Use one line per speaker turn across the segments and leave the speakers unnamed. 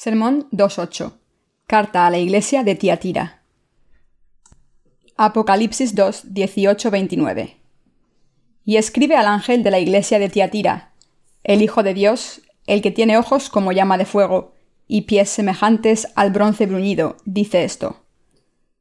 Sermón 2.8. Carta a la iglesia de Tiatira. Apocalipsis 2, 29. Y escribe al ángel de la iglesia de Tiatira, el Hijo de Dios, el que tiene ojos como llama de fuego y pies semejantes al bronce bruñido, dice esto.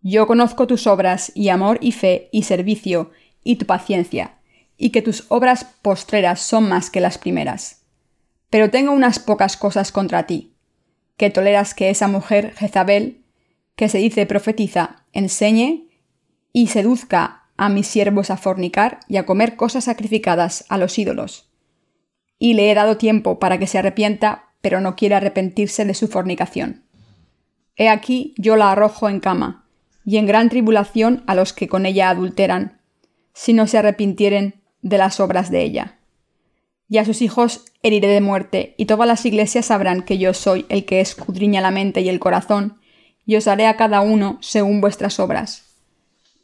Yo conozco tus obras y amor y fe y servicio y tu paciencia, y que tus obras postreras son más que las primeras. Pero tengo unas pocas cosas contra ti que toleras que esa mujer Jezabel, que se dice profetiza, enseñe y seduzca a mis siervos a fornicar y a comer cosas sacrificadas a los ídolos. Y le he dado tiempo para que se arrepienta, pero no quiere arrepentirse de su fornicación. He aquí yo la arrojo en cama, y en gran tribulación a los que con ella adulteran, si no se arrepintieren de las obras de ella y a sus hijos heriré de muerte, y todas las iglesias sabrán que yo soy el que escudriña la mente y el corazón, y os haré a cada uno según vuestras obras.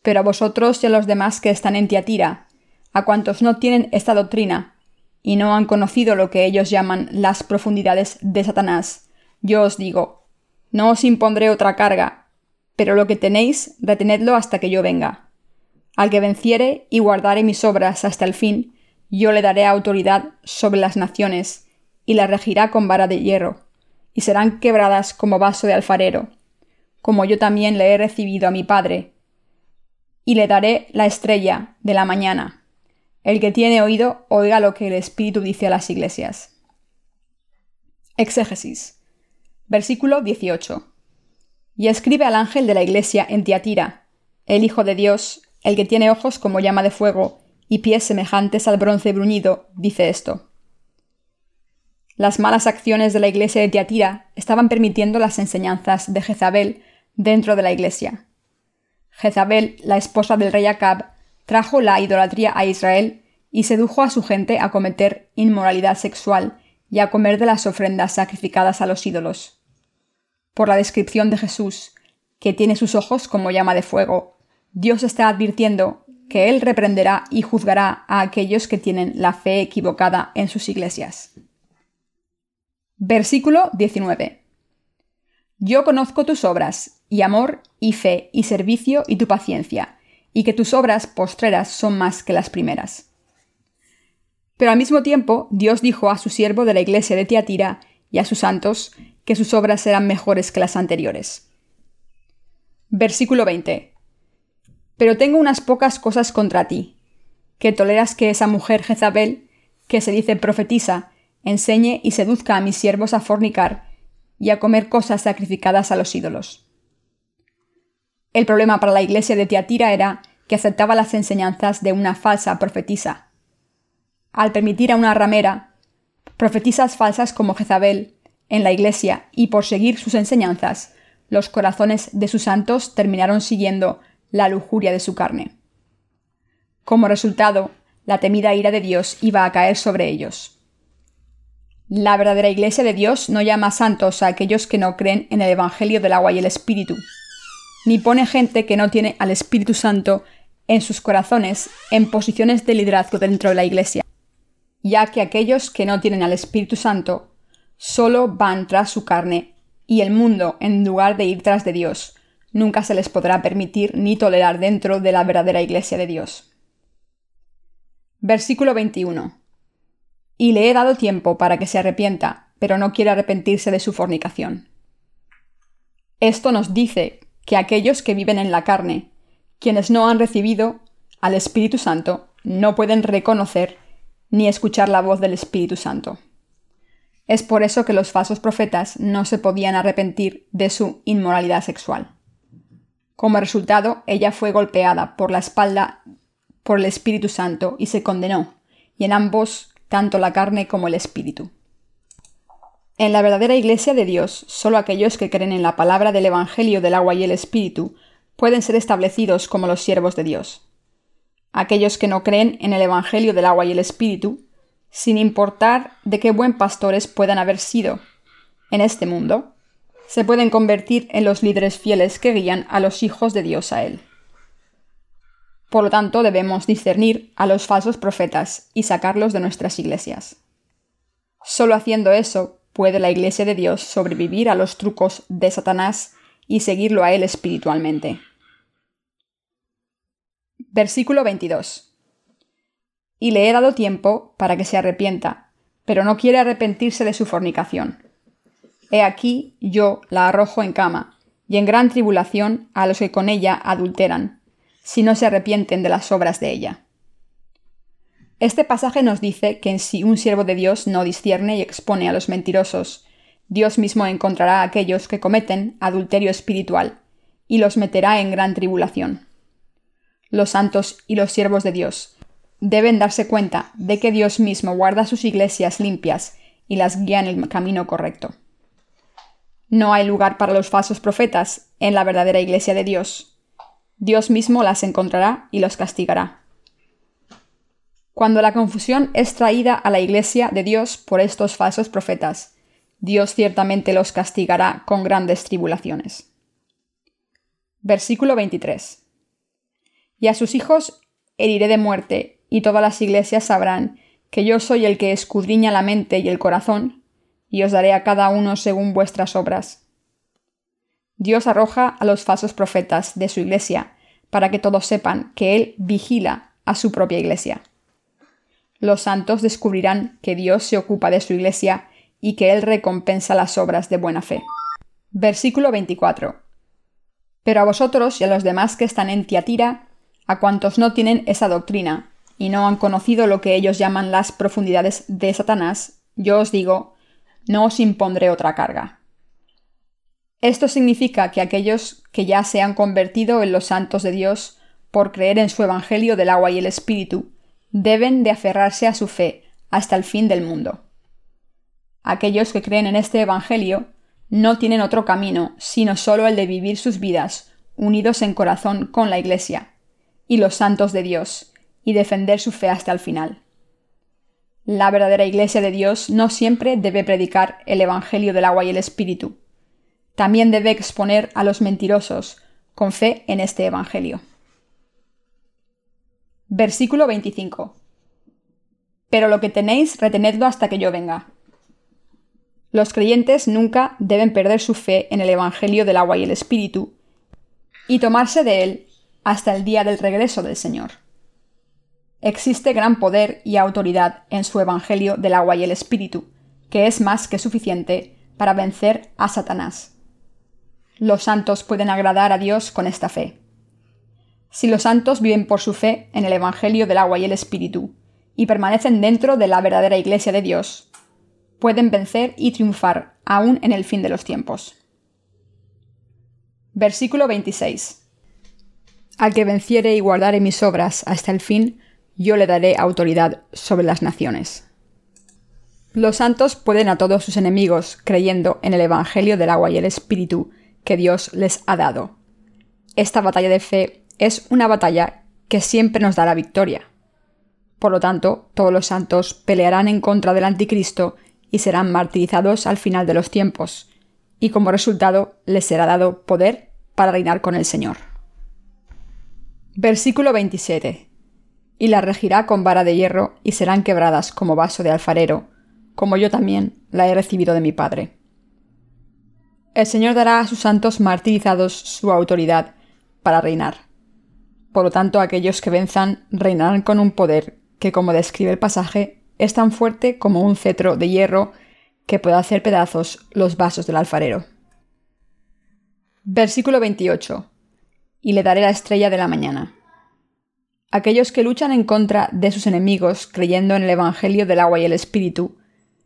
Pero a vosotros y a los demás que están en Tiatira, a cuantos no tienen esta doctrina, y no han conocido lo que ellos llaman las profundidades de Satanás, yo os digo, no os impondré otra carga, pero lo que tenéis, retenedlo hasta que yo venga. Al que venciere y guardare mis obras hasta el fin, yo le daré autoridad sobre las naciones, y la regirá con vara de hierro, y serán quebradas como vaso de alfarero, como yo también le he recibido a mi Padre, y le daré la estrella de la mañana. El que tiene oído, oiga lo que el Espíritu dice a las iglesias. Exégesis. Versículo 18. Y escribe al ángel de la iglesia en Tiatira, el Hijo de Dios, el que tiene ojos como llama de fuego, y pies semejantes al bronce bruñido, dice esto. Las malas acciones de la iglesia de Tiatira estaban permitiendo las enseñanzas de Jezabel dentro de la iglesia. Jezabel, la esposa del rey Acab, trajo la idolatría a Israel y sedujo a su gente a cometer inmoralidad sexual y a comer de las ofrendas sacrificadas a los ídolos. Por la descripción de Jesús, que tiene sus ojos como llama de fuego, Dios está advirtiendo que Él reprenderá y juzgará a aquellos que tienen la fe equivocada en sus iglesias. Versículo 19. Yo conozco tus obras, y amor, y fe, y servicio, y tu paciencia, y que tus obras postreras son más que las primeras. Pero al mismo tiempo, Dios dijo a su siervo de la iglesia de Tiatira y a sus santos que sus obras eran mejores que las anteriores. Versículo 20. Pero tengo unas pocas cosas contra ti, que toleras que esa mujer Jezabel, que se dice profetisa, enseñe y seduzca a mis siervos a fornicar y a comer cosas sacrificadas a los ídolos. El problema para la iglesia de Tiatira era que aceptaba las enseñanzas de una falsa profetisa. Al permitir a una ramera, profetisas falsas como Jezabel, en la iglesia y por seguir sus enseñanzas, los corazones de sus santos terminaron siguiendo la lujuria de su carne. Como resultado, la temida ira de Dios iba a caer sobre ellos. La verdadera Iglesia de Dios no llama santos a aquellos que no creen en el Evangelio del agua y el Espíritu, ni pone gente que no tiene al Espíritu Santo en sus corazones en posiciones de liderazgo dentro de la Iglesia, ya que aquellos que no tienen al Espíritu Santo solo van tras su carne y el mundo en lugar de ir tras de Dios, nunca se les podrá permitir ni tolerar dentro de la verdadera Iglesia de Dios. Versículo 21. Y le he dado tiempo para que se arrepienta, pero no quiere arrepentirse de su fornicación. Esto nos dice que aquellos que viven en la carne, quienes no han recibido al Espíritu Santo, no pueden reconocer ni escuchar la voz del Espíritu Santo. Es por eso que los falsos profetas no se podían arrepentir de su inmoralidad sexual. Como resultado, ella fue golpeada por la espalda por el Espíritu Santo y se condenó, y en ambos, tanto la carne como el Espíritu. En la verdadera Iglesia de Dios, solo aquellos que creen en la palabra del Evangelio del agua y el Espíritu pueden ser establecidos como los siervos de Dios. Aquellos que no creen en el Evangelio del agua y el Espíritu, sin importar de qué buen pastores puedan haber sido en este mundo, se pueden convertir en los líderes fieles que guían a los hijos de Dios a Él. Por lo tanto, debemos discernir a los falsos profetas y sacarlos de nuestras iglesias. Solo haciendo eso puede la Iglesia de Dios sobrevivir a los trucos de Satanás y seguirlo a él espiritualmente. Versículo 22. Y le he dado tiempo para que se arrepienta, pero no quiere arrepentirse de su fornicación. He aquí yo la arrojo en cama, y en gran tribulación a los que con ella adulteran, si no se arrepienten de las obras de ella. Este pasaje nos dice que si un siervo de Dios no discierne y expone a los mentirosos, Dios mismo encontrará a aquellos que cometen adulterio espiritual, y los meterá en gran tribulación. Los santos y los siervos de Dios deben darse cuenta de que Dios mismo guarda sus iglesias limpias y las guía en el camino correcto. No hay lugar para los falsos profetas en la verdadera iglesia de Dios. Dios mismo las encontrará y los castigará. Cuando la confusión es traída a la iglesia de Dios por estos falsos profetas, Dios ciertamente los castigará con grandes tribulaciones. Versículo 23. Y a sus hijos heriré de muerte, y todas las iglesias sabrán que yo soy el que escudriña la mente y el corazón, y os daré a cada uno según vuestras obras. Dios arroja a los falsos profetas de su iglesia, para que todos sepan que Él vigila a su propia iglesia. Los santos descubrirán que Dios se ocupa de su iglesia y que Él recompensa las obras de buena fe. Versículo 24. Pero a vosotros y a los demás que están en Tiatira, a cuantos no tienen esa doctrina, y no han conocido lo que ellos llaman las profundidades de Satanás, yo os digo, no os impondré otra carga. Esto significa que aquellos que ya se han convertido en los santos de Dios por creer en su Evangelio del agua y el Espíritu, deben de aferrarse a su fe hasta el fin del mundo. Aquellos que creen en este Evangelio no tienen otro camino sino solo el de vivir sus vidas unidos en corazón con la Iglesia y los santos de Dios, y defender su fe hasta el final. La verdadera Iglesia de Dios no siempre debe predicar el Evangelio del agua y el Espíritu. También debe exponer a los mentirosos con fe en este Evangelio. Versículo 25. Pero lo que tenéis, retenedlo hasta que yo venga. Los creyentes nunca deben perder su fe en el Evangelio del agua y el Espíritu, y tomarse de él hasta el día del regreso del Señor. Existe gran poder y autoridad en su Evangelio del agua y el Espíritu, que es más que suficiente para vencer a Satanás. Los santos pueden agradar a Dios con esta fe. Si los santos viven por su fe en el Evangelio del agua y el Espíritu, y permanecen dentro de la verdadera Iglesia de Dios, pueden vencer y triunfar aún en el fin de los tiempos. Versículo 26. Al que venciere y guardare mis obras hasta el fin, yo le daré autoridad sobre las naciones. Los santos pueden a todos sus enemigos creyendo en el Evangelio del agua y el Espíritu que Dios les ha dado. Esta batalla de fe es una batalla que siempre nos da la victoria. Por lo tanto, todos los santos pelearán en contra del anticristo y serán martirizados al final de los tiempos, y como resultado les será dado poder para reinar con el Señor. Versículo 27. Y la regirá con vara de hierro y serán quebradas como vaso de alfarero, como yo también la he recibido de mi Padre. El Señor dará a sus santos martirizados su autoridad para reinar. Por lo tanto, aquellos que venzan reinarán con un poder que, como describe el pasaje, es tan fuerte como un cetro de hierro que puede hacer pedazos los vasos del alfarero. Versículo 28. Y le daré la estrella de la mañana. Aquellos que luchan en contra de sus enemigos creyendo en el Evangelio del agua y el Espíritu,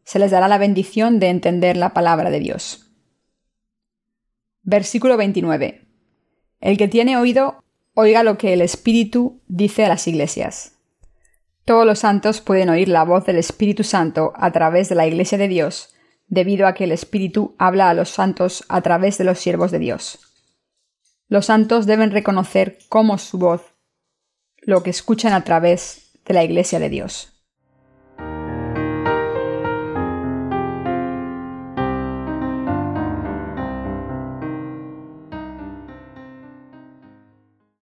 se les dará la bendición de entender la palabra de Dios. Versículo 29. El que tiene oído, oiga lo que el Espíritu dice a las iglesias. Todos los santos pueden oír la voz del Espíritu Santo a través de la Iglesia de Dios, debido a que el Espíritu habla a los santos a través de los siervos de Dios. Los santos deben reconocer como su voz lo que escuchan a través de la Iglesia de Dios.